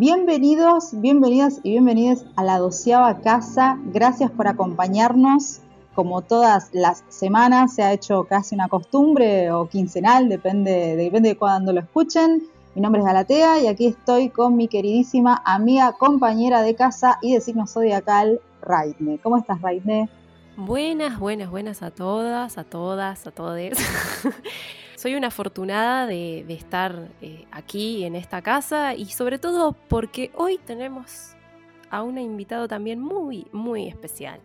Bienvenidos, bienvenidas y bienvenidas a la doceava casa. Gracias por acompañarnos. Como todas las semanas, se ha hecho casi una costumbre o quincenal, depende, depende de cuándo lo escuchen. Mi nombre es Galatea y aquí estoy con mi queridísima amiga, compañera de casa y de signo zodiacal, Raidne. ¿Cómo estás, Raidne? Buenas, buenas, buenas a todas, a todas, a todos. Soy una afortunada de, estar eh, aquí en esta casa y sobre todo porque hoy tenemos a un invitado también muy, muy especial.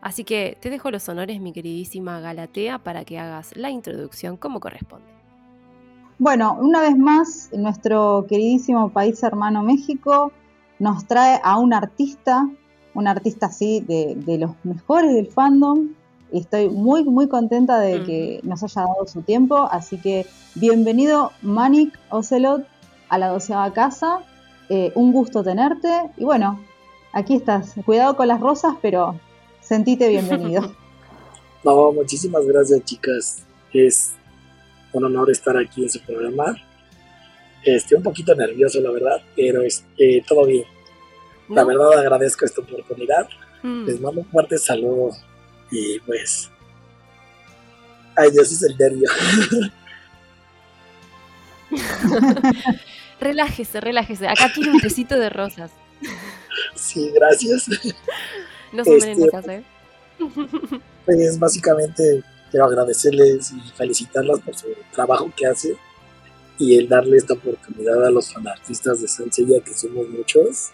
Así que te dejo los honores, mi queridísima Galatea, para que hagas la introducción como corresponde. Bueno, una vez más, nuestro queridísimo país hermano México nos trae a un artista, un artista así de, los mejores del fandom, estoy muy, muy contenta de que nos haya dado su tiempo. Así que bienvenido, Manik Ocelot, a la doceava casa. Eh, un gusto tenerte. Y bueno, aquí estás. Cuidado con las rosas, pero sentite bienvenido. No, muchísimas gracias, chicas. Es un honor estar aquí en su programa. Estoy un poquito nervioso, la verdad, pero es, eh, todo bien. La verdad agradezco esta oportunidad. Mm. Les mando un fuerte saludo y pues. Ay, Dios, es el nervio. relájese, relájese. Acá tiene un tecito de rosas. Sí, gracias. No son este, ¿eh? Pues básicamente quiero agradecerles y felicitarlas por su trabajo que hace y el darle esta oportunidad a los fanartistas de Sencilla, que somos muchos,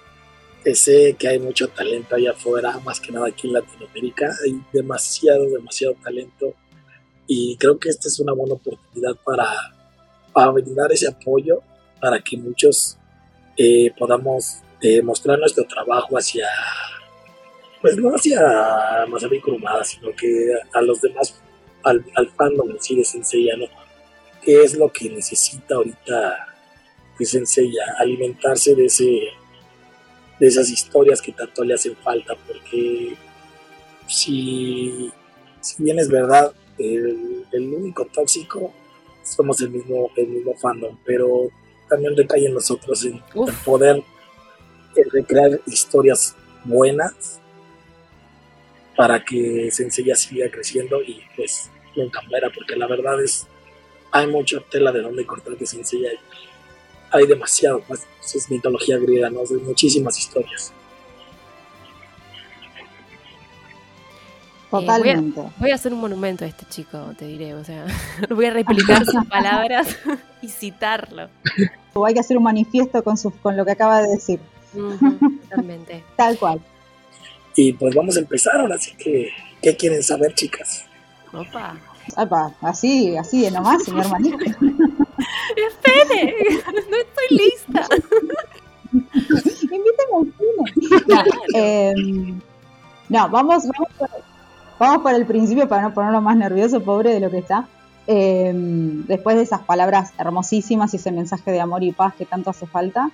sé que hay mucho talento allá afuera, más que nada aquí en Latinoamérica. Hay demasiado, demasiado talento. Y creo que esta es una buena oportunidad para, para brindar ese apoyo, para que muchos eh, podamos eh, mostrar nuestro trabajo hacia, pues no hacia Masabi Kurumada, sino que a los demás, al, al fandom en sí de Sensei, ¿no? ¿Qué es lo que necesita ahorita pues, Sensei? Alimentarse de ese de esas historias que tanto le hacen falta, porque si, si bien es verdad, el, único tóxico somos el mismo, el mismo fandom, pero también recae en nosotros en, poder recrear historias buenas para que Sensei siga creciendo y pues nunca muera, porque la verdad es, hay mucha tela de donde cortar que Sensei hay demasiado, pues, es mitología griega, ¿no? De muchísimas historias. Totalmente. voy, a, hacer un monumento a este chico, te diré, o sea, voy a replicar sus palabras y citarlo. O hay que hacer un manifiesto con, con lo que acaba de decir. totalmente. Tal cual. Y pues vamos a empezar ahora, así que, ¿qué quieren saber, chicas? Opa. Opa, así, así nomás, señor Manito. Espere, no estoy lista. Invítame al cine. Em, no, vamos, vamos, por, vamos por el principio para no ponerlo más nervioso, pobre de lo que está. Em, después de esas palabras hermosísimas y ese mensaje de amor y paz que tanto hace falta,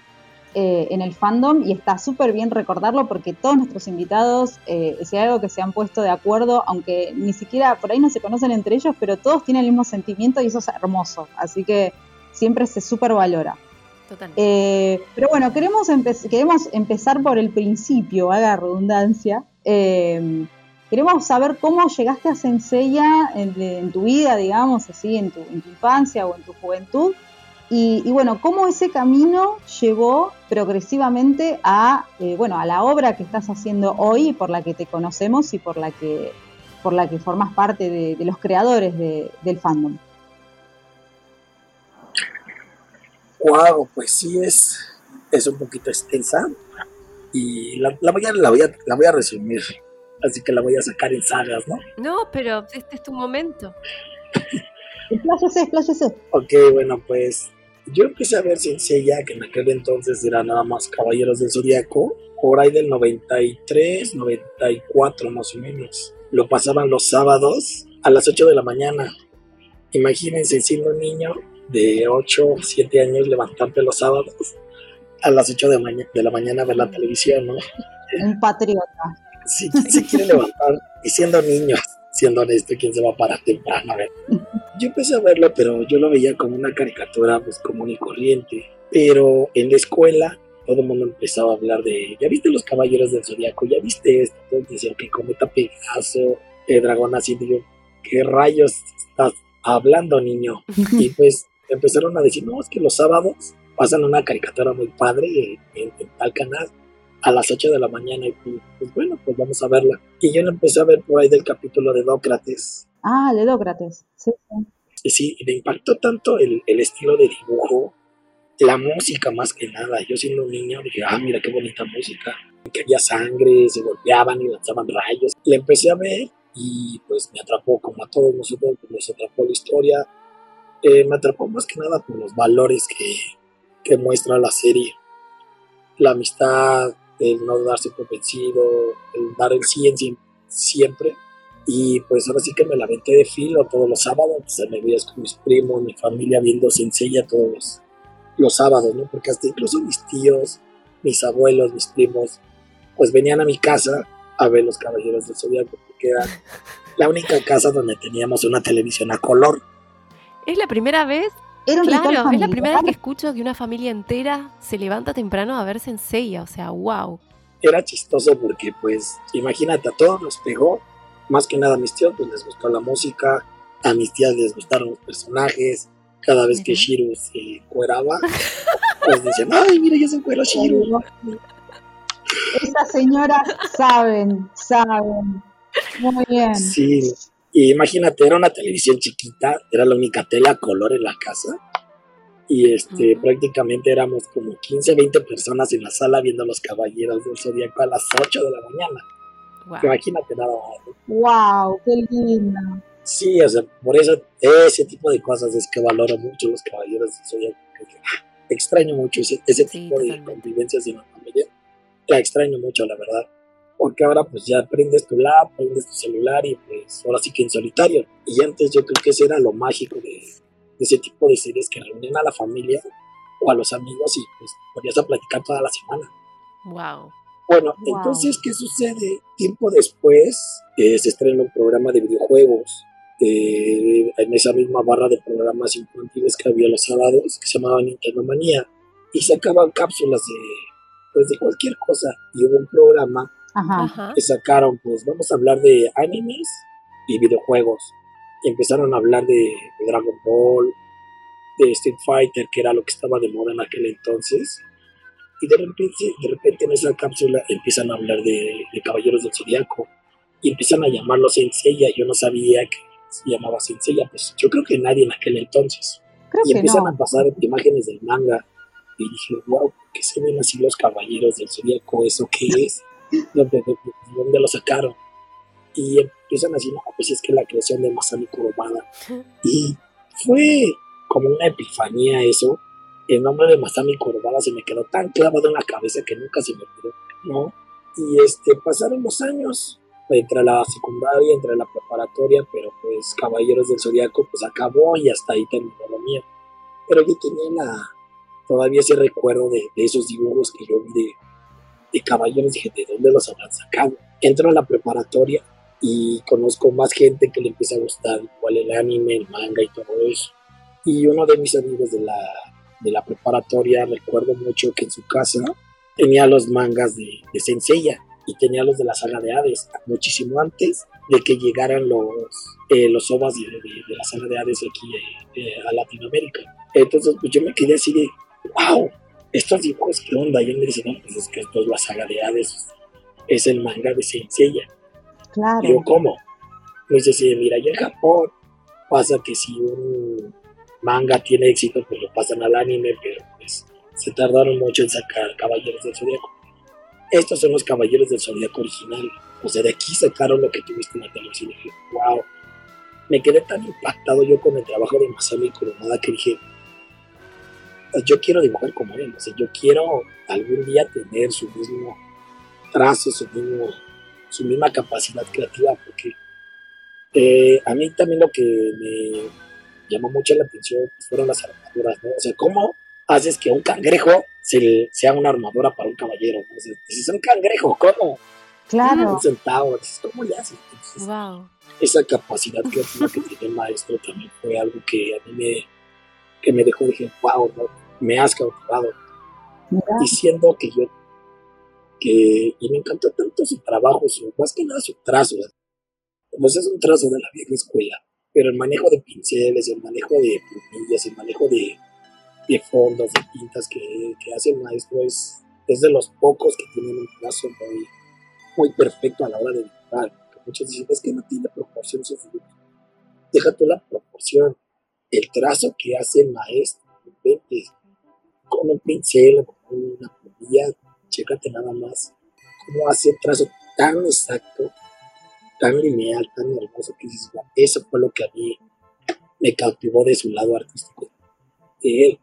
eh, en el fandom y está súper bien recordarlo porque todos nuestros invitados, eh, si hay algo que se han puesto de acuerdo, aunque ni siquiera por ahí no se conocen entre ellos, pero todos tienen el mismo sentimiento y eso es hermoso, así que siempre se súper valora. Eh, pero bueno, queremos, queremos empezar por el principio, haga redundancia. Eh, queremos saber cómo llegaste a Senseiya en, tu vida, digamos, así, en tu, en tu infancia o en tu juventud, y, bueno, cómo ese camino llevó progresivamente a, eh, bueno, a la obra que estás haciendo hoy, por la que te conocemos y por la que, por la que formas parte de, los creadores del fandom. Wow, pues sí es, es un poquito extensa y la, voy a, la, voy a, la voy a resumir, así que la voy a sacar en sagas, ¿no? No, pero este es tu momento. Expláyese, expláyese. Ok, bueno, pues yo empecé a ver Sencilla, que en aquel entonces era nada más Caballeros del Zodiaco, por ahí del 93, 94 más o menos. Lo pasaban los sábados a las 8 de la mañana. Imagínense siendo un niño de 8, 7 años levantarte los sábados a las 8 de, de la mañana a ver la televisión, ¿no? Un patriota. Sí, ¿quién se quiere levantar? Y siendo niño, siendo honesto, ¿quién se va a parar temprano a ver? yo empecé a verlo, pero yo lo veía como una caricatura pues común y corriente. Pero en la escuela todo el mundo empezaba a hablar de, ¿ya viste los caballeros del zodiaco? ¿Ya viste esto? Entonces decían que cometa Pegaso, el dragón así, digo, ¿qué rayos estás hablando, niño? y pues empezaron a decir, no, es que los sábados pasan una caricatura muy padre en, tal canal a las 8 de la mañana y pues, bueno, pues vamos a verla. Y yo la empecé a ver por ahí del capítulo de Dócrates. Ah, de Dócrates, sí. Y sí, me impactó tanto el, el estilo de dibujo, la música más que nada. Yo siendo un niño dije, ah, mira qué bonita música. Que había sangre, se golpeaban y lanzaban rayos. La empecé a ver y pues me atrapó, como a todos nosotros, pues nos atrapó la historia. Eh, me atrapó más que nada por los valores que, que muestra la serie. La amistad, el no darse por vencido, el dar el 100 siempre. Y pues ahora sí que me la aventé de filo todos los sábados. Pues, me veías con mis primos, mi familia viendo Sencilla todos los, sábados, ¿no? Porque hasta incluso mis tíos, mis abuelos, mis primos, pues venían a mi casa a ver los Caballeros del Zodiaco, porque era la única casa donde teníamos una televisión a color. Es la primera vez claro, es la primera vez que escucho que una familia entera se levanta temprano a verse en Seiya, o sea, wow. Era chistoso porque, pues, imagínate, a todos nos pegó, más que nada a mis tíos, pues les gustó la música, a mis tías les gustaron los personajes, cada vez que Shiru se cueraba, pues decían, ay, mira, ya se encuera Shiru. Estas señoras saben, saben. Muy bien. Sí, y imagínate, era una televisión chiquita, era la única tela a color en la casa. Y este, prácticamente éramos como 15, 20 personas en la sala viendo los caballeros del zodiaco a las 8 de la mañana. Imagínate nada más. ¡Wow! ¡Qué lindo! Sí, o sea, por eso ese tipo de cosas es que valoro mucho los caballeros del zodiaco. Extraño mucho ese, tipo de convivencias en la familia. La extraño mucho, la verdad porque ahora pues ya prendes tu lap, prendes tu celular y pues ahora sí que en solitario. Y antes yo creo que ese era lo mágico de, ese tipo de series que reunían a la familia o a los amigos y pues podías a platicar toda la semana. Wow. Bueno, entonces, ¿qué sucede? Tiempo después eh, se estrena un programa de videojuegos eh, en esa misma barra de programas infantiles que había los sábados, que se llamaba Nintendo Manía, y sacaban cápsulas de, pues, de cualquier cosa. Y hubo un programa que sacaron, pues vamos a hablar de animes y videojuegos. Y empezaron a hablar de, Dragon Ball, de Street Fighter, que era lo que estaba de moda en aquel entonces. Y de repente, de repente en esa cápsula empiezan a hablar de, Caballeros del Zodiaco y empiezan a llamarlo Senseiya. Yo no sabía que se llamaba Senseiya, pues yo creo que nadie en aquel entonces. y empiezan a pasar imágenes del manga. Y dije, wow, ¿por qué se ven así los Caballeros del Zodiaco? ¿Eso qué es? De, dónde lo sacaron. Y empiezan así, no, pues es que la creación de Masami Kurumada. Y fue como una epifanía eso. El nombre de Masami Kurumada se me quedó tan clavado en la cabeza que nunca se me olvidó, ¿no? Y este, pasaron los años entre la secundaria, entre la preparatoria, pero pues Caballeros del Zodiaco pues acabó y hasta ahí terminó lo mío. Pero yo tenía la, todavía ese recuerdo de, de esos dibujos que yo vi de, de caballeros, dije, ¿de dónde los habrán sacado? Entro a la preparatoria y conozco más gente que le empieza a gustar igual el anime, el manga y todo eso. Y uno de mis amigos de la, de la preparatoria, recuerdo mucho que en su casa tenía los mangas de, de Senseiya y tenía los de la saga de Hades, muchísimo antes de que llegaran los, eh, los ovas de, de, la saga de Hades aquí eh, a Latinoamérica. Entonces, pues yo me quedé así de, wow, estos dibujos, ¿qué onda? Y él me dice, no, pues es que esto es la saga de Hades, es el manga de Senseiya. Claro. yo, ¿cómo? Pues dice, mira, ya en Japón pasa que si un manga tiene éxito, pues lo pasan al anime, pero pues se tardaron mucho en sacar Caballeros del Zodíaco. Estos son los Caballeros del Zodíaco original. O sea, de aquí sacaron lo que tuviste en la televisión. Y dije, wow. Me quedé tan impactado yo con el trabajo de Masami Kurumada que dije, yo quiero dibujar como él, o sea, yo quiero algún día tener su mismo trazo, su, mismo, su misma capacidad creativa, porque eh, a mí también lo que me llamó mucho la atención fueron las armaduras, ¿no? O sea, ¿cómo haces que un cangrejo se, sea una armadura para un caballero? O sea, es un cangrejo, ¿cómo? Claro. Un centavo, ¿cómo le haces? wow. Esa capacidad creativa que tiene el maestro también fue algo que a mí me, que me dejó, dije, wow, ¿no? Me has cautivado. diciendo que yo, que, y me encantó tanto su trabajo, su, más que nada su trazo, pues es un trazo de la vieja escuela, pero el manejo de pinceles, el manejo de plumillas, el manejo de, de fondos, de tintas que, que hace el maestro es, es de los pocos que tienen un trazo muy, muy perfecto a la hora de dibujar. Muchos dicen, es que no tiene proporción su figura. Déjate la proporción, el trazo que hace el maestro, con un pincel, con una plumilla, chécate nada más cómo hace un trazo tan exacto, tan lineal, tan hermoso que dices, eso fue lo que a mí me cautivó de su lado artístico de él.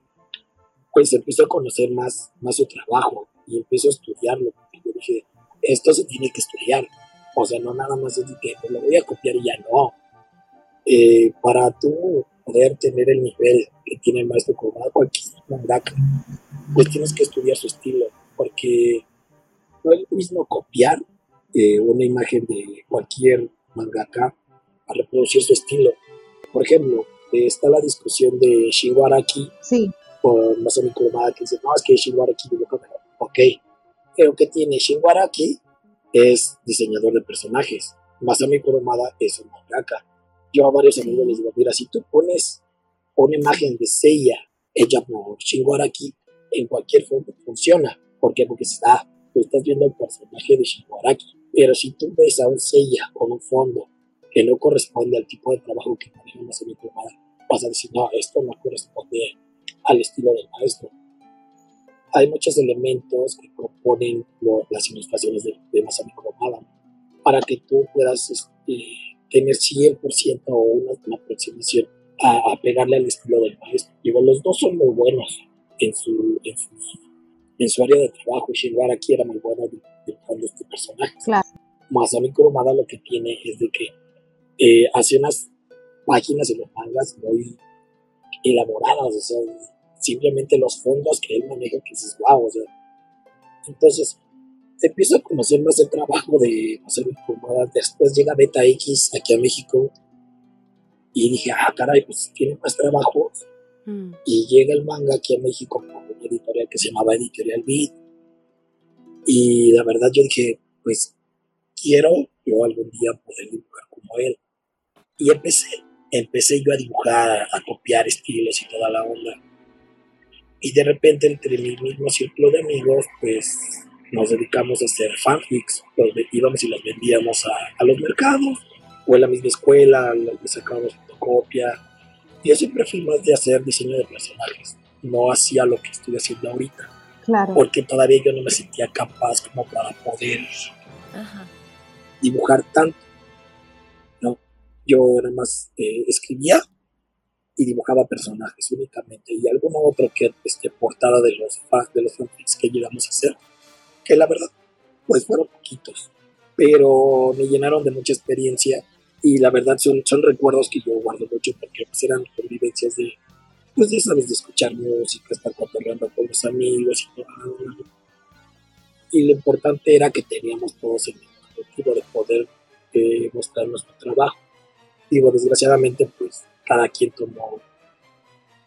Pues empezó a conocer más, más su trabajo y empezó a estudiarlo, porque yo dije, esto se tiene que estudiar. O sea, no nada más es de que pues, lo voy a copiar y ya no. Eh, para tú poder tener el nivel que tiene el maestro Kurumada, cualquier mangaka, pues tienes que estudiar su estilo, porque no es lo mismo copiar eh, una imagen de cualquier mangaka a reproducir su estilo. Por ejemplo, está la discusión de Shiwaraki sí. con Masami Kurumada, que dice, no, es que dibuja mejor. Ok, pero que tiene Shiwaraki es diseñador de personajes. Masami Kurumada es un mangaka. Yo a varios amigos les digo, mira, si tú pones una imagen de Seiya hecha por Shiwaraki en cualquier forma funciona. ¿Por qué? Porque está, tú estás viendo el personaje de Shiwaraki. Pero si tú ves a un Seiya con un fondo que no corresponde al tipo de trabajo que maneja Masami Kurumada, vas a decir, no, esto no corresponde al estilo del maestro hay muchos elementos que componen las ilustraciones de, de Masami Kurumada para que tú puedas este, tener 100% o una, aproximación a, pegarle al estilo del maestro. Digo, los dos son muy buenos en su, en su, área de trabajo. Shinwara aquí era muy bueno dibujando este personaje. Claro. Masami Kurumada lo que tiene es de que eh, hace unas páginas en los mangas muy elaboradas, o sea, simplemente los fondos que él maneja, que es wow, o sea. Entonces, empiezo a conocer más el trabajo de hacer informada. Después llega Beta X aquí a México y dije, ah, caray, pues tiene más trabajo. Mm. Y llega el manga aquí a México con una editorial que se llamaba Editorial Beat. Y la verdad yo dije, pues quiero yo algún día poder dibujar como él. Y empecé, empecé yo a dibujar, a copiar estilos y toda la onda y de repente entre mi mismo círculo de amigos, pues nos dedicamos a hacer fanfics, los íbamos y los vendíamos a, los mercados, o en la misma escuela, le sacábamos fotocopia. Yo siempre fui más de hacer diseño de personajes, no hacía lo que estoy haciendo ahorita. Claro. Porque todavía yo no me sentía capaz como para poder dibujar tanto. ¿no? Yo nada más eh, escribía y dibujaba personajes únicamente y alguno otro que este, portada de los, de los fanfics que llegamos a hacer, que la verdad, pues fueron poquitos, pero me llenaron de mucha experiencia y la verdad son, son recuerdos que yo guardo mucho porque pues, eran convivencias de, pues ya sabes, de escuchar música, estar cotorreando con los amigos y todo. Y lo importante era que teníamos todos el objetivo de poder eh, mostrar nuestro trabajo. Digo, desgraciadamente, pues cada quien tomó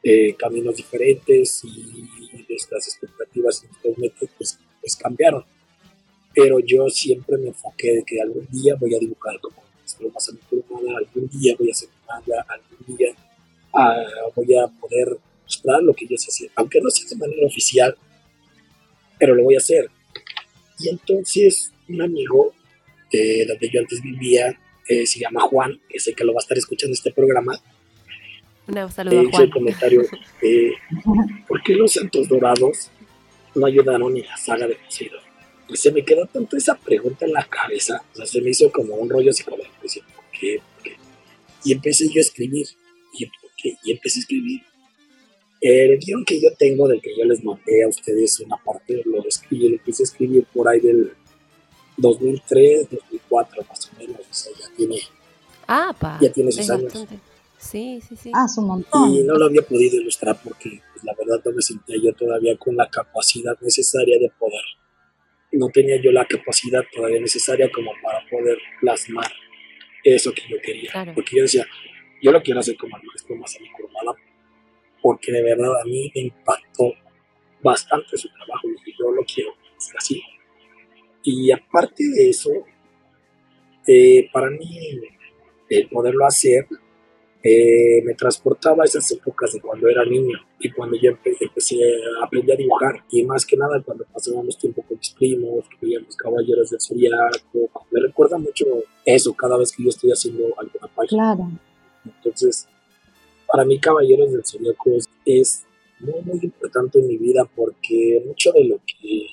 eh, caminos diferentes y nuestras expectativas y nuestros pues, pues, cambiaron. Pero yo siempre me enfoqué de que algún día voy a dibujar como más humana, algún día voy a hacer manga, algún día ah, voy a poder mostrar lo que yo sé hacer, aunque no sea de manera oficial, pero lo voy a hacer. Y entonces un amigo de donde yo antes vivía, eh, se llama Juan, que sé que lo va a estar escuchando este programa, un saludo a Juan. el comentario, eh, ¿por qué los Santos Dorados no ayudaron en la saga de Poseidon? Pues se me quedó tanto esa pregunta en la cabeza, o sea, se me hizo como un rollo psicológico, ¿por qué? ¿Por qué? Y empecé yo a escribir, y, y empecé a escribir. El guion que yo tengo, del que yo les mandé a ustedes una parte, lo escribí, lo empecé a escribir por ahí del 2003, 2004 más o menos, o sea, ya tiene, ah, pa, ya tiene sus años. Sí, sí, sí. Ah, un montón. Y no lo había podido ilustrar porque pues, la verdad no me sentía yo todavía con la capacidad necesaria de poder. No tenía yo la capacidad todavía necesaria como para poder plasmar eso que yo quería. Porque yo decía, yo lo quiero hacer como el maestro Masami Kurumada porque de verdad a mí me impactó bastante su trabajo y yo lo quiero hacer así. Y aparte de eso, eh, para mí, el poderlo hacer eh, me transportaba a esas épocas de cuando era niño y cuando yo empecé a aprender a dibujar y más que nada cuando pasábamos tiempo con mis primos, que veíamos caballeros del zodiaco, me recuerda mucho eso cada vez que yo estoy haciendo alguna página. Claro. Entonces, para mí Caballeros del Zodiaco es muy, muy importante en mi vida porque mucho de lo que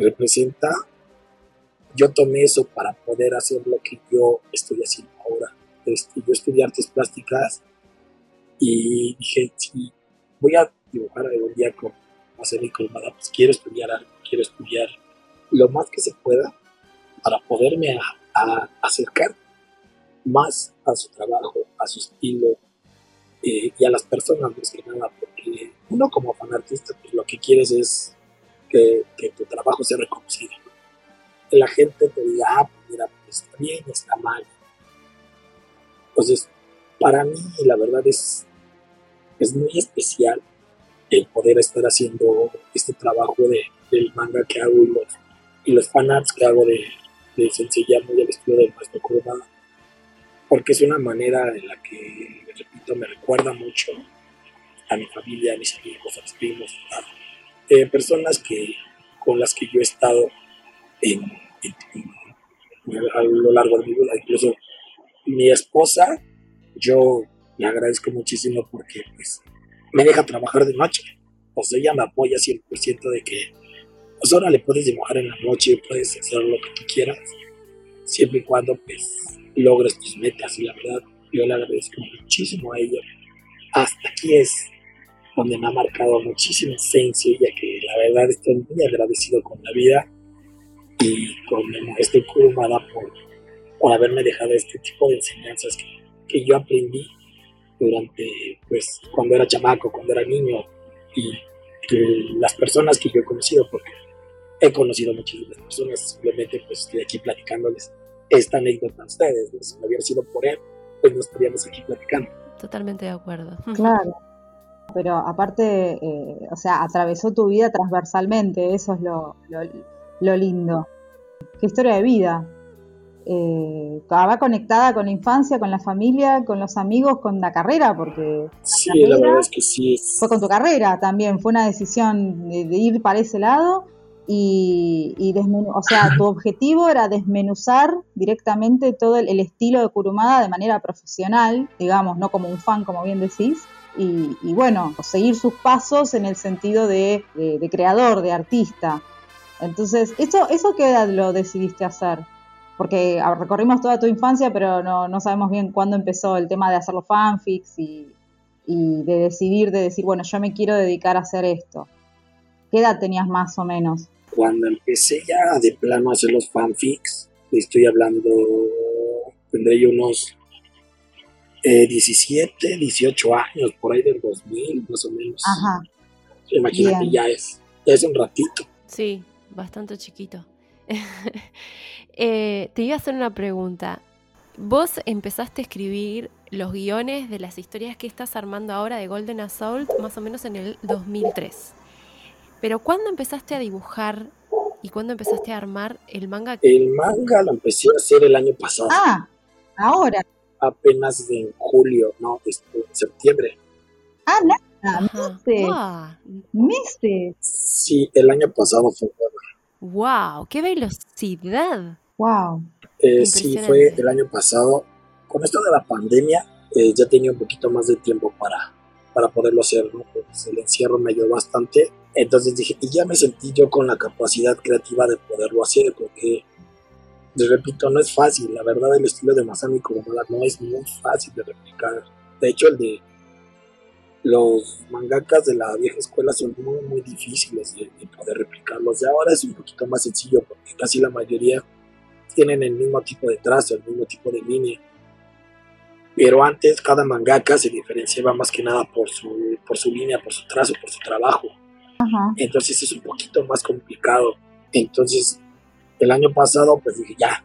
representa, yo tomé eso para poder hacer lo que yo estoy haciendo ahora este, yo estudié artes plásticas y dije, si voy a dibujar algún día con hacer mi colmada, pues quiero estudiar algo, quiero estudiar lo más que se pueda para poderme acercar más a su trabajo, a su estilo eh, y a las personas más que nada, porque uno como fanartista pues lo que quieres es que, que tu trabajo sea reconocido. Que la gente te diga, ah, pues mira, pues está bien, está mal, entonces, para mí, la verdad es, es muy especial el poder estar haciendo este trabajo de, del manga que hago y los, y los fanarts que hago de, de muy al estilo del maestro Kurumada. Porque es una manera en la que, repito, me recuerda mucho a mi familia, a mis amigos, a mis primos, a eh, personas que, con las que yo he estado en, a lo largo de mi vida, incluso mi esposa, yo le agradezco muchísimo porque pues me deja trabajar de noche. O sea, ella me apoya 100% de que, pues ahora le puedes dibujar en la noche, puedes hacer lo que tú quieras, siempre y cuando pues logres tus metas. Y la verdad, yo le agradezco muchísimo a ella. Hasta aquí es donde me ha marcado muchísimo esencia ya que la verdad estoy muy agradecido con la vida y con este Kurumada por por haberme dejado este tipo de enseñanzas que, que yo aprendí durante, pues, cuando era chamaco, cuando era niño, y las personas que yo he conocido, porque he conocido muchísimas personas, simplemente pues estoy aquí platicándoles esta anécdota a ustedes, si no hubiera sido por él, pues no estaríamos aquí platicando. Totalmente de acuerdo. Claro, pero aparte, eh, o sea, atravesó tu vida transversalmente, eso es lo, lo, lo lindo. Qué historia de vida, eh, va conectada con la infancia, con la familia, con los amigos, con la carrera, porque sí, la, verdad es que sí. Fue con tu carrera también, fue una decisión de, ir para ese lado y, o sea, tu objetivo era desmenuzar directamente todo el, estilo de Kurumada de manera profesional, digamos, no como un fan, como bien decís. Y, bueno, seguir sus pasos en el sentido de, de, creador, de artista. Entonces, ¿eso, ¿eso qué edad lo decidiste hacer? Porque recorrimos toda tu infancia, pero no, sabemos bien cuándo empezó el tema de hacer los fanfics y, de decidir, de decir, bueno, yo me quiero dedicar a hacer esto. ¿Qué edad tenías más o menos? Cuando empecé ya de plano a hacer los fanfics, estoy hablando, tendré yo unos 17, eh, 18 años, por ahí del 2000 más o menos. Ajá. Imagínate, ya es, ya es un ratito. Sí, bastante chiquito. Eh, te iba a hacer una pregunta. Vos empezaste a escribir los guiones de las historias que estás armando ahora de Golden Assault más o menos en el 2003. Pero ¿cuándo empezaste a dibujar y cuándo empezaste a armar el manga? El manga lo empecé a hacer el año pasado. Ah, ahora. Apenas en julio, no, este, en septiembre. Ah, nada, meses. Meses. Sí, el año pasado fue. ¡Wow! ¡Qué velocidad! Wow. Eh, sí, fue el año pasado. Con esto de la pandemia, eh, ya tenía un poquito más de tiempo para, para poderlo hacer, ¿no? Pues el encierro me ayudó bastante. Entonces dije, y ya me sentí yo con la capacidad creativa de poderlo hacer, porque, les repito, no es fácil. La verdad, el estilo de Masami Kurumada no es muy fácil de replicar. De hecho, el de los mangakas de la vieja escuela son muy, muy difíciles de, de poder replicarlos. De ahora es un poquito más sencillo, porque casi la mayoría tienen el mismo tipo de trazo, el mismo tipo de línea. Pero antes cada mangaka se diferenciaba más que nada por su, por su línea, por su trazo, por su trabajo. Entonces es un poquito más complicado. Entonces el año pasado pues dije ya,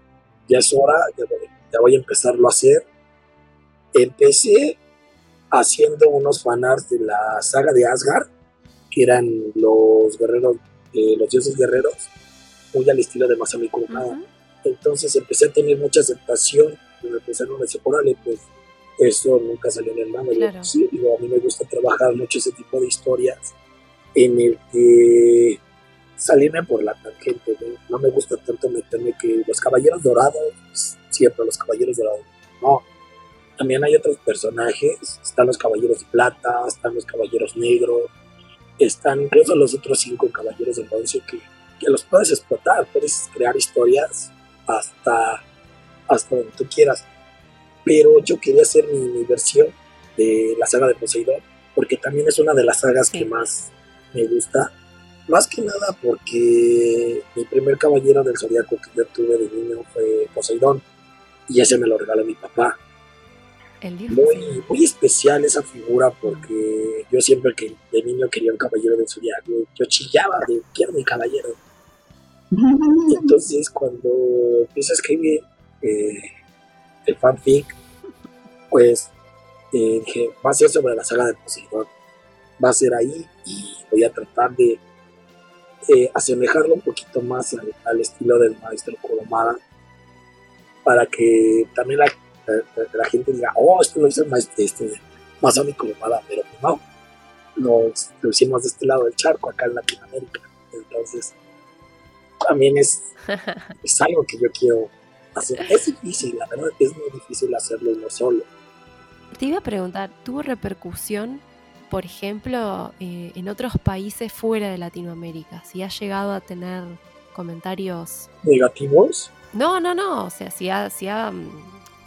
ya es hora, ya voy, ya voy a empezarlo a hacer. Empecé haciendo unos fanarts de la saga de Asgard que eran los guerreros, eh, los dioses guerreros, muy al estilo de Masami Kurumada. Entonces empecé a tener mucha aceptación, me empezaron a decir, órale, pues eso nunca salió en el mano. Sí, digo, a mí me gusta trabajar mucho ese tipo de historias en el que salirme por la tangente, ¿no? me gusta tanto meterme que los caballeros dorados, siempre los caballeros dorados, no. También hay otros personajes, están los caballeros de plata, están los caballeros negros, están incluso los otros cinco caballeros de bronce que, que los puedes explotar, puedes crear historias hasta, hasta donde tú quieras. Pero yo quería hacer mi, versión de la saga de Poseidón, porque también es una de las sagas que más me gusta más que nada porque mi primer caballero del zodiaco que yo tuve de niño fue Poseidón y ese me lo regaló mi papá. Muy, muy especial esa figura porque yo siempre que de niño quería un caballero del zodiaco, yo chillaba de quiero mi caballero. Entonces cuando empiezo a escribir eh, el fanfic, pues eh, dije, va a ser sobre la saga de Poseidón. Va a ser ahí y voy a tratar de eh, asemejarlo un poquito más al, estilo del maestro Kurumada para que también la, gente diga, oh, esto lo hizo el maestro este, Masami Kurumada, pero no, lo, lo hicimos de este lado del charco, acá en Latinoamérica. Entonces, también es, es algo que yo quiero hacer. Es difícil, la verdad es muy difícil hacerlo no solo. Te iba a preguntar, ¿tuvo repercusión por ejemplo, eh, en otros países fuera de Latinoamérica? Si ha llegado a tener comentarios... ¿Negativos? No, no, no. O sea, si ha... Si ha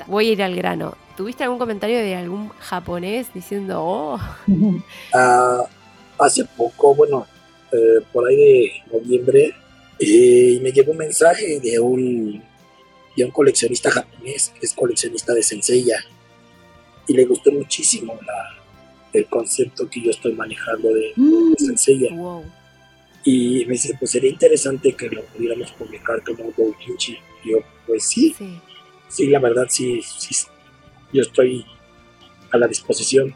voy a ir al grano. ¿Tuviste algún comentario de algún japonés diciendo, oh? Ah, hace poco, bueno, eh, por ahí de noviembre, eh, me llegó un mensaje de un, de un coleccionista japonés, que es coleccionista de Senseiya, y le gustó muchísimo la, el concepto que yo estoy manejando de, mm. Y me dice, pues sería interesante que lo pudiéramos publicar como doujinshi. yo, pues sí, sí, la verdad sí, sí, yo estoy a la disposición.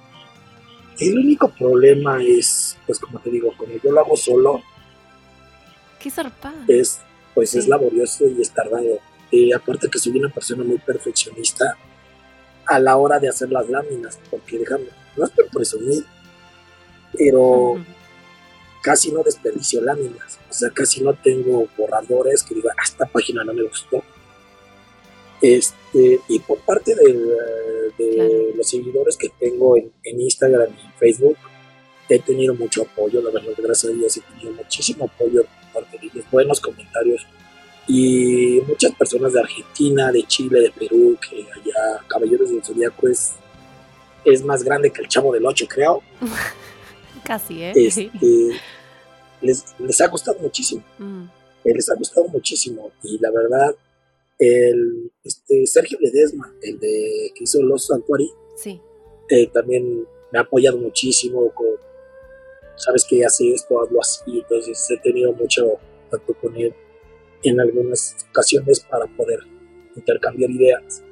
El único problema es, pues como te digo, como yo lo hago solo, Qué zarpado. Es, pues es laborioso y es tardado. Y aparte que soy una persona muy perfeccionista a la hora de hacer las láminas, porque déjame, no es por presumir, pero casi no desperdicio láminas, o sea, casi no tengo borradores que diga, ah, esta página no me gustó. Este, y por parte de, los seguidores que tengo en, Instagram y Facebook, he tenido mucho apoyo, la verdad, gracias a Dios he tenido muchísimo apoyo por parte de ellos, buenos comentarios y muchas personas de Argentina, de Chile, de Perú, que allá Caballeros del Zodíaco es es más grande que el Chavo del 8, creo. Casi, ¿eh? Este, les, ha gustado muchísimo. Mm. Eh, les ha gustado muchísimo. Y la verdad, el este, Sergio Ledesma, el de que hizo Los Santuari, sí. Eh, también me ha apoyado muchísimo. Con, Sabes que hace esto, hablo así. Entonces he tenido mucho contacto con él en algunas ocasiones para poder intercambiar ideas.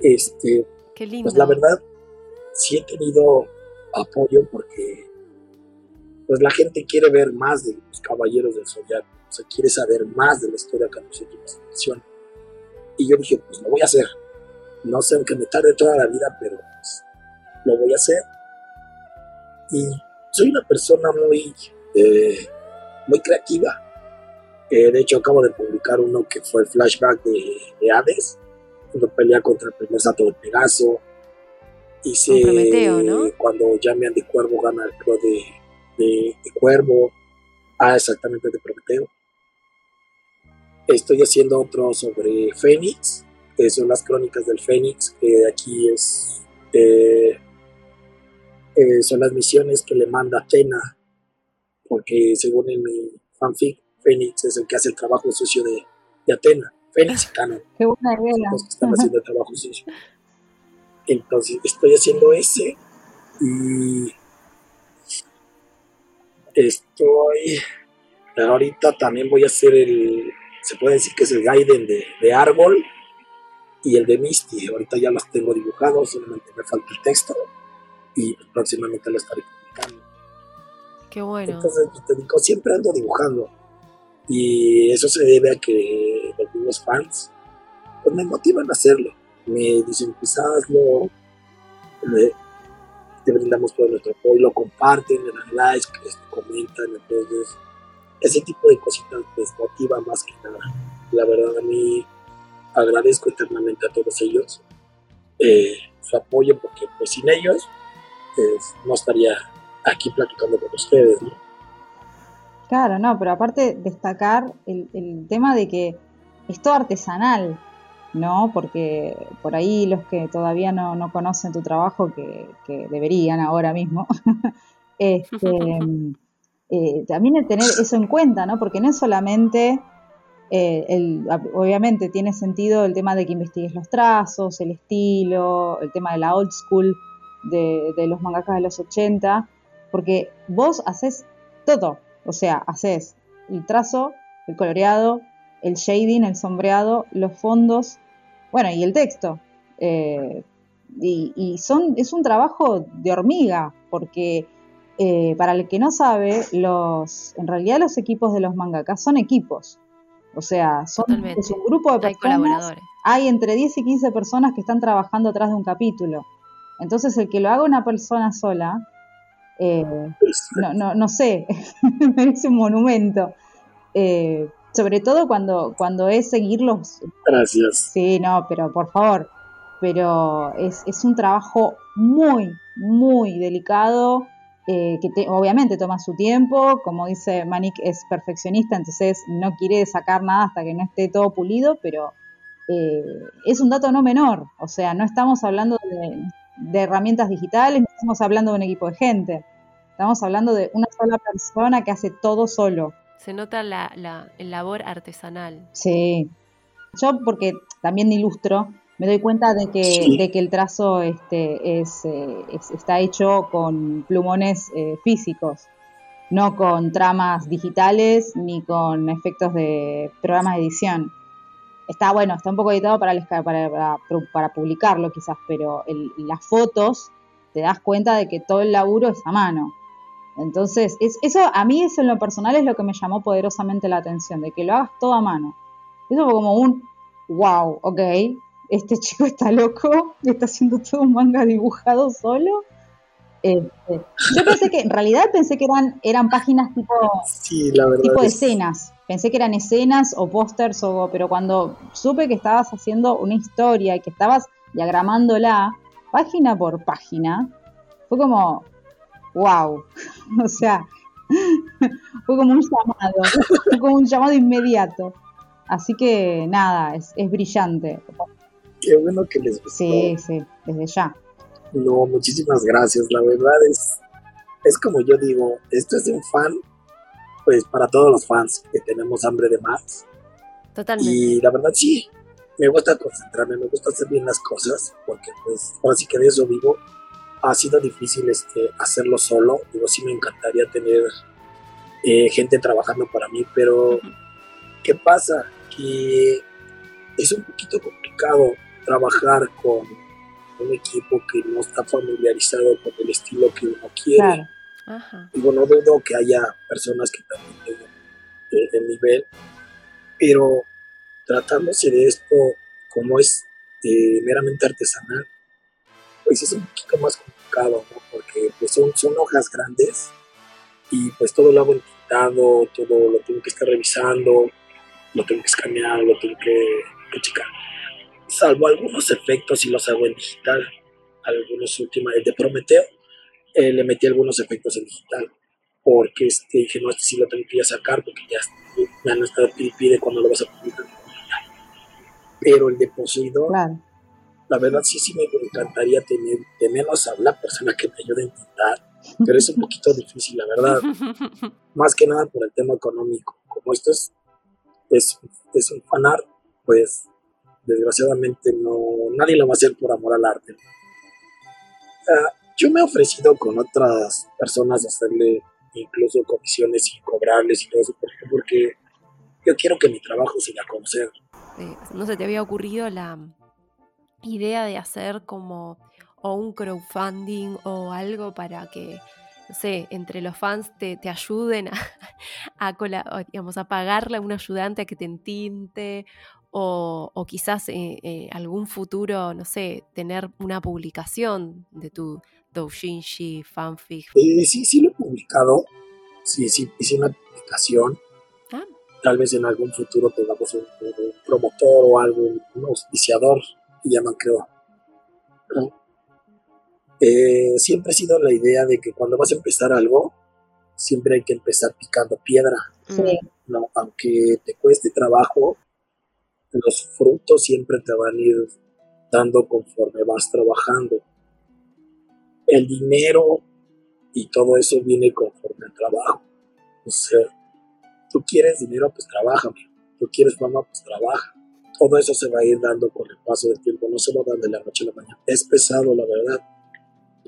Este, Qué lindo. Pues la verdad, sí he tenido apoyo porque pues la gente quiere ver más de los caballeros del zodiaco, o sea, quiere saber más de la historia que nosotros nos menciona. Y yo dije, pues lo voy a hacer. No sé, aunque me tarde toda la vida, pero pues, lo voy a hacer. Y soy una persona muy, eh, muy creativa. Eh, de hecho, acabo de publicar uno que fue el flashback de, de Hades, cuando pelea contra el primer sato de Pegaso, Hice Prometeo, ¿no? cuando llaman de Cuervo gana el club de, de, Cuervo. Ah, exactamente, de Prometeo. Estoy haciendo otro sobre Fénix, que son las crónicas del Fénix, que aquí es eh, eh, son las misiones que le manda Atena, porque según en mi fanfic, Fénix es el que hace el trabajo sucio de, de Atena. Fénix y Canon. Qué buena idea. Los que están haciendo el trabajo sucio. Entonces estoy haciendo ese y estoy ahorita también voy a hacer el se puede decir que es el Gaiden de, de árbol y el de Misty ahorita ya los tengo dibujados solamente me falta el texto y próximamente lo estaré publicando Qué bueno. Entonces, pues, te digo, siempre ando dibujando. Y eso se debe a que los mismos fans pues me motivan a hacerlo. Me dicen, pues hazlo, le- te brindamos todo nuestro apoyo, lo comparten, le dan likes, que comentan, entonces ese tipo de cositas pues motiva más que nada. La verdad a mí agradezco eternamente a todos ellos eh, su apoyo porque pues sin ellos pues, no estaría aquí platicando con ustedes, ¿no? Claro, no, pero aparte destacar el, el tema de que es todo artesanal, ¿no? Porque por ahí los que todavía no, no conocen tu trabajo, que, que deberían ahora mismo, este, eh, también el tener eso en cuenta, ¿no? Porque no es solamente, eh, el, obviamente tiene sentido el tema de que investigues los trazos, el estilo, el tema de la old school de, de los mangakas de los 80, porque vos haces todo, o sea, haces el trazo, el coloreado, el shading, el sombreado, los fondos, bueno, y el texto. Eh, y, y son, es un trabajo de hormiga, porque eh, para el que no sabe, los, en realidad los equipos de los mangakas son equipos. O sea, son, Totalmente. es un grupo de Hay personas colaboradores. hay entre 10 y 15 personas que están trabajando atrás de un capítulo. Entonces, el que lo haga una persona sola, eh, no, no, no sé, merece un monumento. Eh, sobre todo cuando, cuando es seguir los... gracias. Sí, no, pero por favor. Pero es, es un trabajo muy, muy delicado, eh, que te- obviamente toma su tiempo. Como dice Manik, es perfeccionista, entonces no quiere sacar nada hasta que no esté todo pulido, pero eh, es un dato no menor. O sea, no estamos hablando de, de herramientas digitales, no estamos hablando de un equipo de gente. Estamos hablando de una sola persona que hace todo solo. Se nota la, la el labor artesanal. Sí. Yo, porque también ilustro, me doy cuenta de que, Sí. de que el trazo este, es, eh, es- está hecho con plumones eh, físicos, no con tramas digitales ni con efectos de programas de edición. Está bueno, está un poco editado para, el esca- para, para, para publicarlo quizás, pero el- las fotos te das cuenta de que todo el laburo es a mano. Entonces, es, eso a mí eso en lo personal es lo que me llamó poderosamente la atención, de que lo hagas todo a mano. Eso fue como un, wow, ok, este chico está loco, está haciendo todo un manga dibujado solo. Este, yo pensé que, en realidad pensé que eran, eran páginas tipo, Sí, la verdad. tipo es- escenas. Pensé que eran escenas o pósters, o, pero cuando supe que estabas haciendo una historia y que estabas diagramándola página por página, fue como, wow. O sea, fue como un llamado, fue como un llamado inmediato. Así que nada, es, es brillante. Qué bueno que les gustó. Sí, sí, desde ya. No, muchísimas gracias. La verdad es, es como yo digo, esto es de un fan, pues para todos los fans que tenemos hambre de más. Totalmente. Y la verdad sí, me gusta concentrarme, me gusta hacer bien las cosas, porque pues ahora sí que de eso vivo. Ha sido difícil este, hacerlo solo, digo, sí me encantaría tener eh, gente trabajando para mí, pero. ¿qué pasa? Que es un poquito complicado trabajar con un equipo que no está familiarizado con el estilo que uno quiere. Claro. Ajá. Digo, no dudo que haya personas que también tengan eh, el nivel, pero tratándose de esto como es eh, meramente artesanal, pues es un poquito más complicado, ¿no? Porque pues son, son hojas grandes y pues todo lo hago entintado, todo lo tengo que estar revisando, lo tengo que escanear, lo tengo que, que checar. Salvo algunos efectos y los hago en digital. Algunos últimos, el de Prometeo, eh, le metí algunos efectos en digital. Porque este, dije, no, este sí lo tengo que ya sacar porque ya, ya no está pide, pide cuando lo vas a publicar. Pero el de Poseidón, Claro. la verdad sí, sí me encantaría tener, de menos a una persona que me ayude a intentar. Pero es un poquito difícil, la verdad. Más que nada por el tema económico. Como esto es, es, es un fanart, pues desgraciadamente no, nadie lo va a hacer por amor al arte. Ah, yo me he ofrecido con otras personas hacerle incluso comisiones y cobrarles y todo eso, ¿por qué? porque yo quiero que mi trabajo se dé a ¿No se te había ocurrido la idea de hacer como o un crowdfunding o algo para que no sé, entre los fans te, te ayuden a, a, digamos, a pagarle a un ayudante a que te entinte o, o quizás eh, eh, algún futuro, no sé, tener una publicación de tu doujinshi, fanfic. Eh, sí, sí lo he publicado. Sí, sí, hice una publicación. Ah. Tal vez en algún futuro tengamos un, promotor o algún un auspiciador, que llaman creo. Eh, siempre ha sido la idea de que cuando vas a empezar algo, siempre hay que empezar picando piedra. No, aunque te cueste trabajo, los frutos siempre te van a ir dando conforme vas trabajando. El dinero y todo eso viene conforme al trabajo. O sea, tú quieres dinero, pues trabaja, tú quieres fama, pues trabaja. Todo eso se va a ir dando con el paso del tiempo, no se lo dan de la noche a la mañana. Es pesado, la verdad.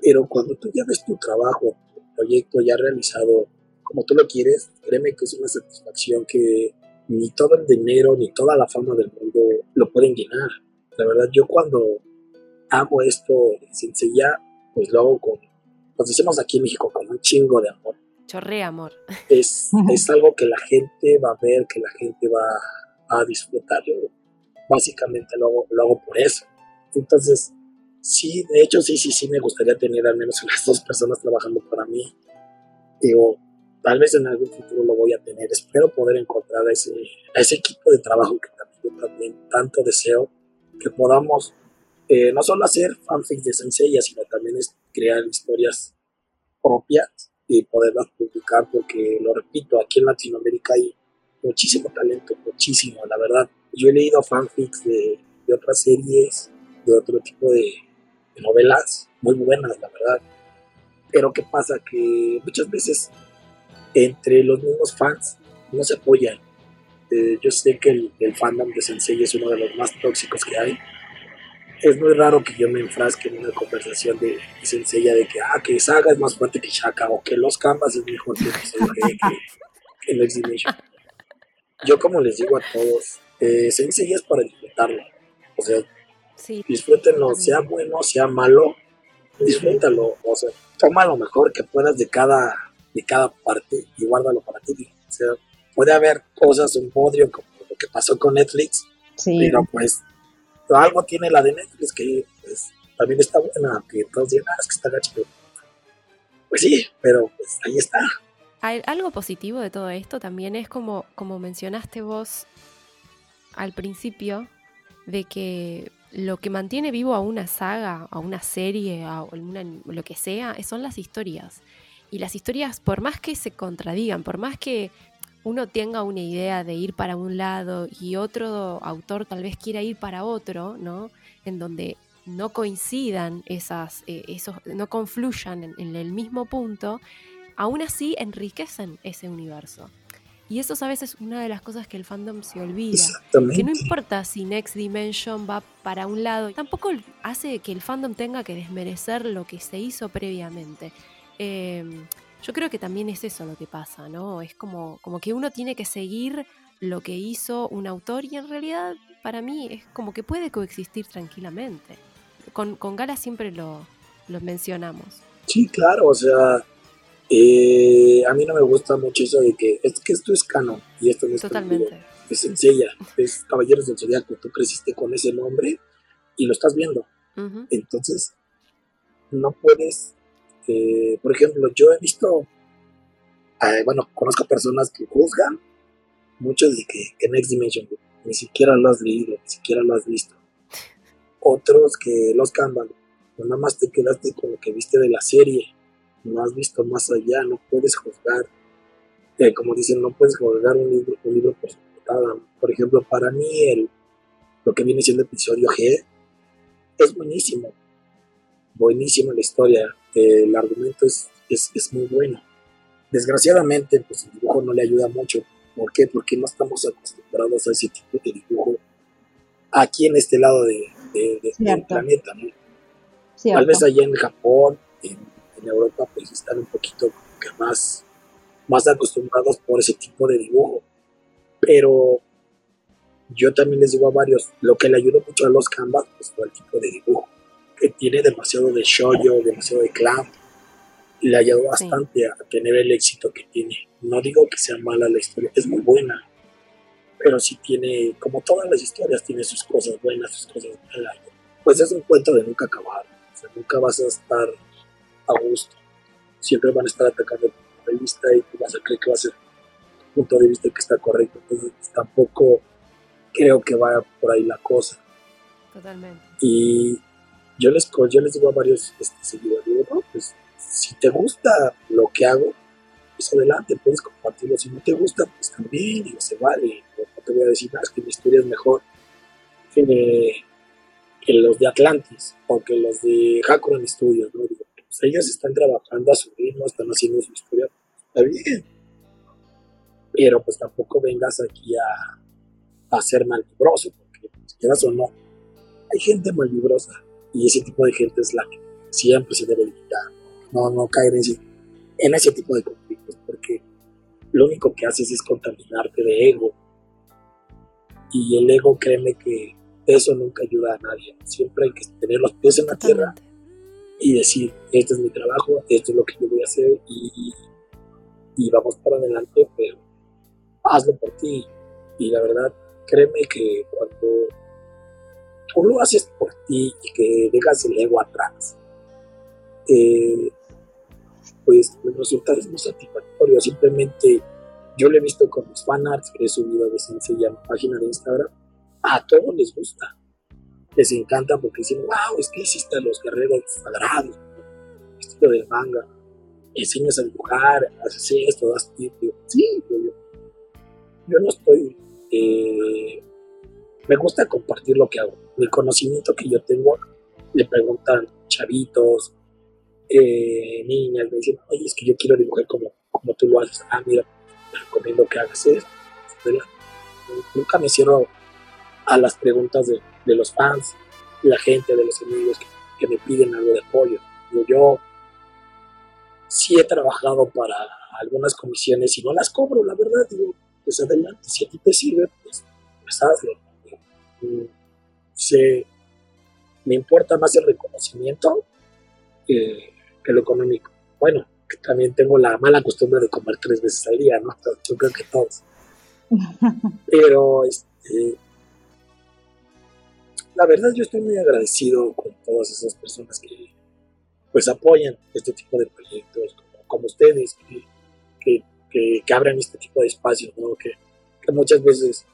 Pero cuando tú ya ves tu trabajo, tu proyecto ya realizado como tú lo quieres, créeme que es una satisfacción que ni todo el dinero ni toda la fama del mundo lo pueden llenar. La verdad, yo cuando hago esto sin ya, pues lo hago con, pues decimos aquí en México, con un chingo de amor. Chorre amor. Es, es algo que la gente va a ver, que la gente va a disfrutar. Yo básicamente lo hago, lo hago por eso. Entonces, sí, de hecho, sí, sí, sí, me gustaría tener al menos unas dos personas trabajando para mí. Digo, tal vez en algún futuro lo voy a tener. Espero poder encontrar a ese, ese equipo de trabajo que también, también tanto deseo que podamos eh, no solo hacer fanfics de Sensei, sino también es crear historias propias y poderlas publicar, porque lo repito, aquí en Latinoamérica hay muchísimo talento, muchísimo, la verdad. Yo he leído fanfics de, de otras series, de otro tipo de, de novelas, muy buenas, la verdad. Pero ¿qué pasa? Que muchas veces entre los mismos fans no se apoyan. Eh, yo sé que el, fandom de Sensei es uno de los más tóxicos que hay. Es muy raro que yo me enfrasque en una conversación de, Sensei de que, ah, que Saga es más fuerte que Shaka o que los Canvas es mejor que, que, que, el Exhibition. Yo como les digo a todos, eh, Sensei es para disfrutarlo. O sea, sí. disfrútenlo, sea bueno, sea malo, disfrútalo. O sea, toma lo mejor que puedas de cada de cada parte y guárdalo para ti. O sea, puede haber cosas, un podio como lo que pasó con Netflix, pero pues algo tiene la de Netflix que pues, también está buena, que todos digan, ah, es que está gacho. Pues sí, pero pues ahí está. Algo positivo de todo esto también es como, como mencionaste vos al principio, de que lo que mantiene vivo a una saga, a una serie, a una, lo que sea, son las historias. Y las historias, por más que se contradigan, por más que uno tenga una idea de ir para un lado y otro autor tal vez quiera ir para otro, ¿no? En donde no coincidan esas, eh, esos, no confluyan en, el mismo punto, aún así enriquecen ese universo. Y eso a veces es una de las cosas que el fandom se olvida. Que no importa si Next Dimension va para un lado, tampoco hace que el fandom tenga que desmerecer lo que se hizo previamente. Em, yo creo que también es eso lo que pasa, ¿no? Es como, como que uno tiene que seguir lo que hizo un autor y en realidad para mí es como que puede coexistir tranquilamente. Con, con Gala siempre lo, lo mencionamos. Sí, claro, o sea, eh, a mí no me gusta mucho eso de que es que esto es canon y esto no es Totalmente. Es sencilla, es Caballeros del Zodiaco, tú creciste con ese nombre y lo estás viendo. Entonces, no puedes por ejemplo, yo he visto, bueno, conozco personas que juzgan mucho de que, Next Dimension ni siquiera lo has leído, ni siquiera lo has visto. Otros que los cambian, nada más te quedaste con lo que viste de la serie, no has visto más allá, no puedes juzgar. Eh, como dicen, no puedes juzgar un libro, un libro por su portada. Por ejemplo, para mí, el, lo que viene siendo episodio G es buenísimo. Buenísima la historia el argumento es, es, muy bueno. Desgraciadamente, pues el dibujo no le ayuda mucho. ¿Por qué? Porque no estamos acostumbrados a ese tipo de dibujo aquí en este lado de, del planeta. ¿no? Tal vez allá en Japón, en, Europa, pues están un poquito más, más acostumbrados por ese tipo de dibujo. Pero yo también les digo a varios, lo que le ayudó mucho a los canvas pues, fue el tipo de dibujo tiene demasiado de shoyo, demasiado de clown. le ha ayudado bastante a tener el éxito que tiene. No digo que sea mala la historia, es muy buena, pero sí tiene, como todas las historias, tiene sus cosas buenas, sus cosas malas. Pues es un cuento de nunca acabar, o sea, nunca vas a estar a gusto. Siempre van a estar atacando tu punto de vista y tú vas a creer que va a ser tu punto de vista que está correcto. Entonces tampoco creo que vaya por ahí la cosa. Totalmente. Y yo les, yo les digo a varios este, seguidores, no, pues si te gusta lo que hago, pues adelante, puedes compartirlo. Si no te gusta, pues también, digo, se vale. No te voy a decir, nada, es que mi historia es mejor que, los de Atlantis o que los de Hakuran Studios, ¿no? Digo, pues ellos están trabajando a su ritmo, están haciendo su historia, está bien. Pero pues tampoco vengas aquí a, a ser malvibroso, porque si quieras o no, hay gente malvibrosa y ese tipo de gente es la que siempre se debe evitar. No, no caer en ese, en ese tipo de conflictos, porque lo único que haces es contaminarte de ego. Y el ego, créeme que eso nunca ayuda a nadie. Siempre hay que tener los pies en la tierra y decir, este es mi trabajo, esto es lo que yo voy a hacer y, y vamos para adelante, pero hazlo por ti. Y la verdad, créeme que cuando tú lo haces por ti y que dejas el ego atrás, eh, pues el resultado es muy satisfactorio. Simplemente yo lo he visto con mis fanarts que he subido de sencilla en página de Instagram. A todos les gusta. Les encanta porque dicen, wow, es que hiciste los guerreros sagrados, estilo del manga. Enseñas a dibujar, haces esto, das tiempo. Sí, yo, yo no estoy. Eh, me gusta compartir lo que hago. Mi conocimiento que yo tengo, le preguntan chavitos, eh, niñas, me dicen, oye, es que yo quiero dibujar como, como tú lo haces. Ah, mira, te recomiendo que hagas esto. Nunca me cierro a las preguntas de, de los fans, la gente, de los amigos que, que me piden algo de apoyo. Yo, yo sí he trabajado para algunas comisiones y no las cobro, la verdad, digo, pues adelante, si a ti te sirve, pues, pues hazlo. Se, me importa más el reconocimiento que, que lo económico. Bueno, que también tengo la mala costumbre de comer tres veces al día, ¿no? Yo creo que todos. Pero, este, la verdad yo estoy muy agradecido con todas esas personas que, pues, apoyan este tipo de proyectos, como, como ustedes, que, que, que, abran este tipo de espacios, ¿no? Que, que muchas veces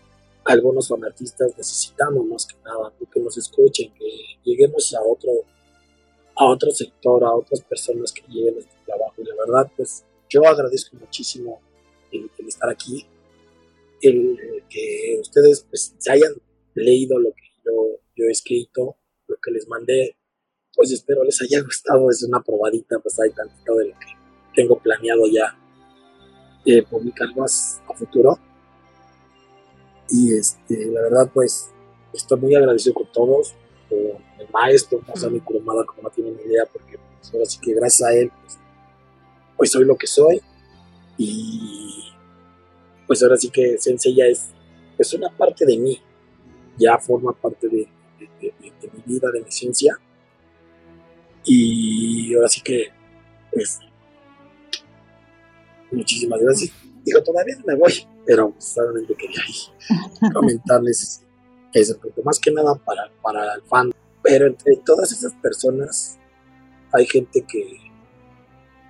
algunos son artistas necesitamos más que nada, que nos escuchen, que lleguemos a otro a otro sector, a otras personas que lleguen a este trabajo. Y la verdad, pues yo agradezco muchísimo el, el estar aquí, el, que ustedes pues, se hayan leído lo que yo, yo, he escrito, lo que les mandé, pues espero les haya gustado, es una probadita, pues hay tantito de lo que tengo planeado ya eh, publicar más a futuro. Y este, la verdad, pues estoy muy agradecido con todos, con el maestro, Masami Kurumada, como no tienen idea, porque pues, ahora sí que gracias a él, pues, pues, soy lo que soy. Y pues ahora sí que Sensei ya es, es una parte de mí, ya forma parte de, de, de, de mi vida, de mi esencia. Y ahora sí que, pues, muchísimas gracias. Digo, todavía no me voy, pero solamente quería comentarles eso, porque más que nada para, para el fan. Pero entre todas esas personas hay gente que,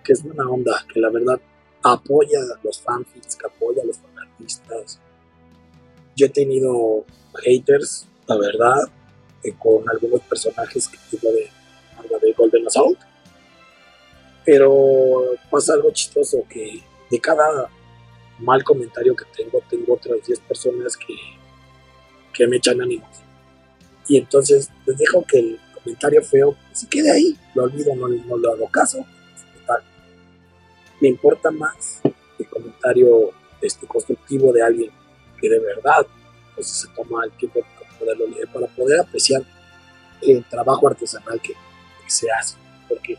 que es buena onda, que la verdad apoya a los fanfics, que apoya a los fanartistas. Yo he tenido haters, la verdad, eh, con algunos personajes que tengo de, de Golden Assault. Pero pasa algo chistoso que de cada mal comentario que tengo, tengo otras 10 personas que, que me echan ánimos. Y entonces les dejo que el comentario feo se quede ahí, lo olvido, no, no le hago caso. Me importa más el comentario este, constructivo de alguien que de verdad pues, se toma el tiempo para poderlo leer, para poder apreciar el trabajo artesanal que, que se hace. Porque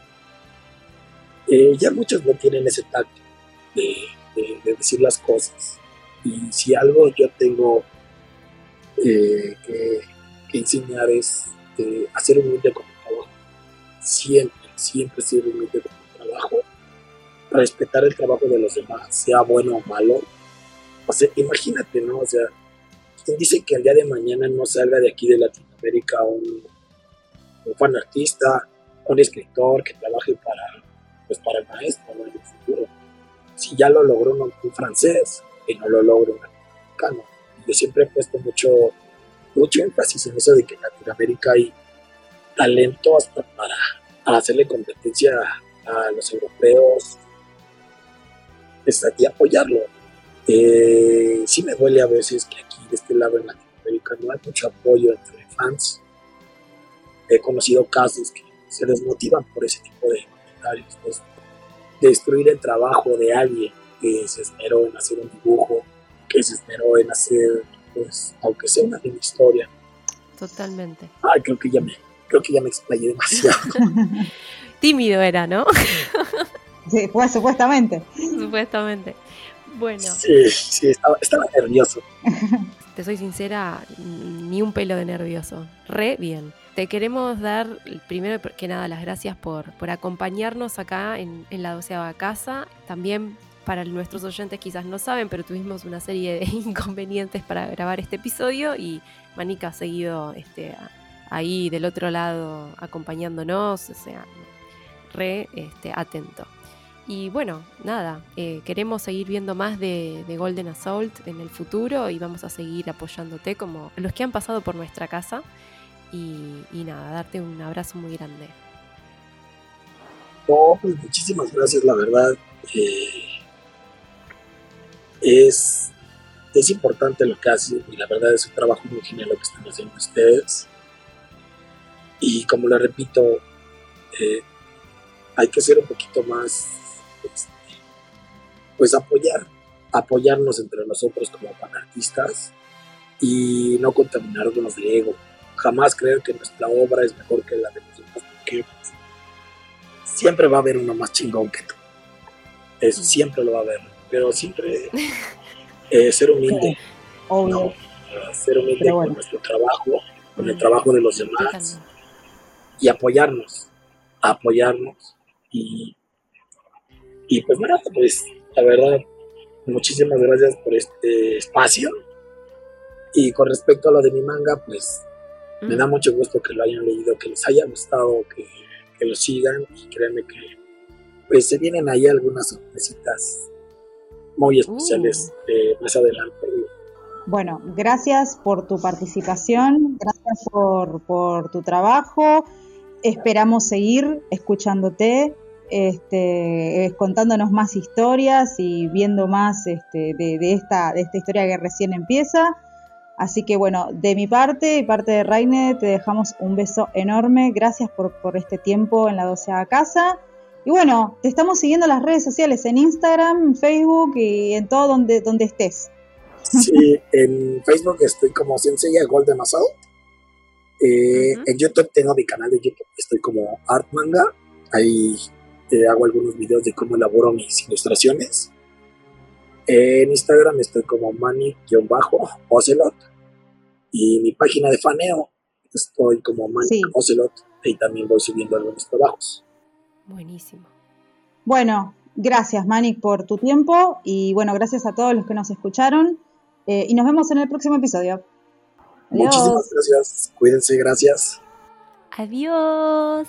eh, ya muchos no tienen ese tacto de, de, de, decir las cosas. Y si algo yo tengo eh, que, enseñar es eh, hacer humilde con el trabajo. Siempre, siempre ser humilde con el trabajo. respetar el trabajo de los demás, sea bueno o malo. O sea, imagínate, ¿no? O sea, ¿quién dice que el día de mañana no salga de aquí de Latinoamérica un, un fan artista, un escritor que trabaje para, pues para el maestro en el futuro? Si ya lo logró un, francés, que no lo logra un americano. Yo siempre he puesto mucho, mucho énfasis en eso de que en Latinoamérica hay talento hasta para, hacerle competencia a los europeos, y apoyarlo. Eh, sí me duele a veces que aquí de este lado en Latinoamérica no hay mucho apoyo entre fans. He conocido casos que se desmotivan por ese tipo de comentarios. Pues, destruir el trabajo de alguien que se esmeró en hacer un dibujo, que se esmeró en hacer, pues, aunque sea una mini historia. Totalmente. Ay, creo que ya me, creo que ya me explayé demasiado. Tímido era, ¿no? Sí, pues supuestamente. Supuestamente. Bueno. Sí, sí, estaba, estaba nervioso. Te soy sincera, ni un pelo de nervioso. Re bien. Te queremos dar, primero que nada, las gracias por, por acompañarnos acá en, la doceava casa. También para nuestros oyentes quizás no saben, pero tuvimos una serie de inconvenientes para grabar este episodio y Manica ha seguido este, ahí del otro lado acompañándonos, o sea, re este, atento. Y bueno, nada, eh, queremos seguir viendo más de, Golden Assault en el futuro y vamos a seguir apoyándote como los que han pasado por nuestra casa. Y, nada, darte un abrazo muy grande. No, pues muchísimas gracias, la verdad. Eh, es, es importante lo que hacen y la verdad es un trabajo muy genial lo que están haciendo ustedes. Y como le repito, eh, hay que ser un poquito más este, pues apoyar, apoyarnos entre nosotros como panartistas y no contaminarnos de ego. Jamás creer que nuestra obra es mejor que la de los demás, porque siempre va a haber uno más chingón que tú. Eso siempre lo va a haber, pero siempre eh, ser humilde. ser humilde con nuestro trabajo, con el trabajo de los demás y apoyarnos, apoyarnos y y pues nada, pues la verdad, muchísimas gracias por este espacio. Y con respecto a lo de mi manga, pues me da mucho gusto que lo hayan leído, que les haya gustado, que, lo sigan y créanme que pues se vienen ahí algunas sorpresitas muy especiales uh. más adelante. Bueno, gracias por tu participación, gracias por, por tu trabajo. Esperamos seguir escuchándote este, contándonos más historias y viendo más este, de, esta, de esta historia que recién empieza. Así que bueno, de mi parte y parte de Raine, te dejamos un beso enorme. Gracias por, por este tiempo en la doceava casa. Y bueno, te estamos siguiendo en las redes sociales, en Instagram, Facebook y en todo donde, donde estés. Sí, en Facebook estoy como Senseiya Golden Assault. Eh, En YouTube tengo mi canal de YouTube, estoy como Art Manga. Ahí hago algunos videos de cómo elaboro mis ilustraciones. En Instagram estoy como Mani-Ocelot y mi página de faneo estoy como Mani Ocelot y también voy subiendo algunos trabajos. Buenísimo. Bueno, gracias Manic por tu tiempo y bueno, gracias a todos los que nos escucharon eh, y nos vemos en el próximo episodio. Muchísimas gracias. Cuídense, gracias. Adiós.